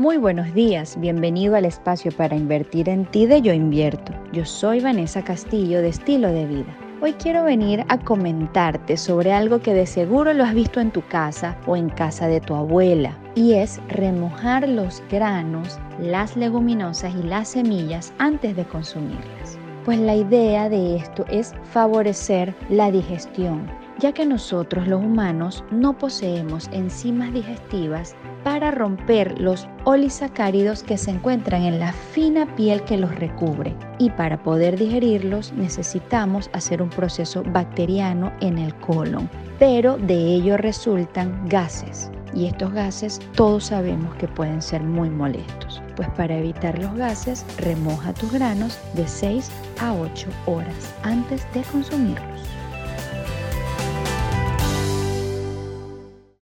Muy buenos días, bienvenido al espacio para invertir en ti de Yo Invierto. Yo soy Vanessa Castillo de Estilo de Vida. Hoy quiero venir a comentarte sobre algo que de seguro lo has visto en tu casa o en casa de tu abuela y es remojar los granos, las leguminosas y las semillas antes de consumirlas. Pues la idea de esto es favorecer la digestión, ya que nosotros los humanos no poseemos enzimas digestivas para romper los olisacáridos que se encuentran en la fina piel que los recubre. Y para poder digerirlos necesitamos hacer un proceso bacteriano en el colon, pero de ello resultan gases. Y estos gases todos sabemos que pueden ser muy molestos. Pues para evitar los gases, remoja tus granos de 6 a 8 horas antes de consumirlos.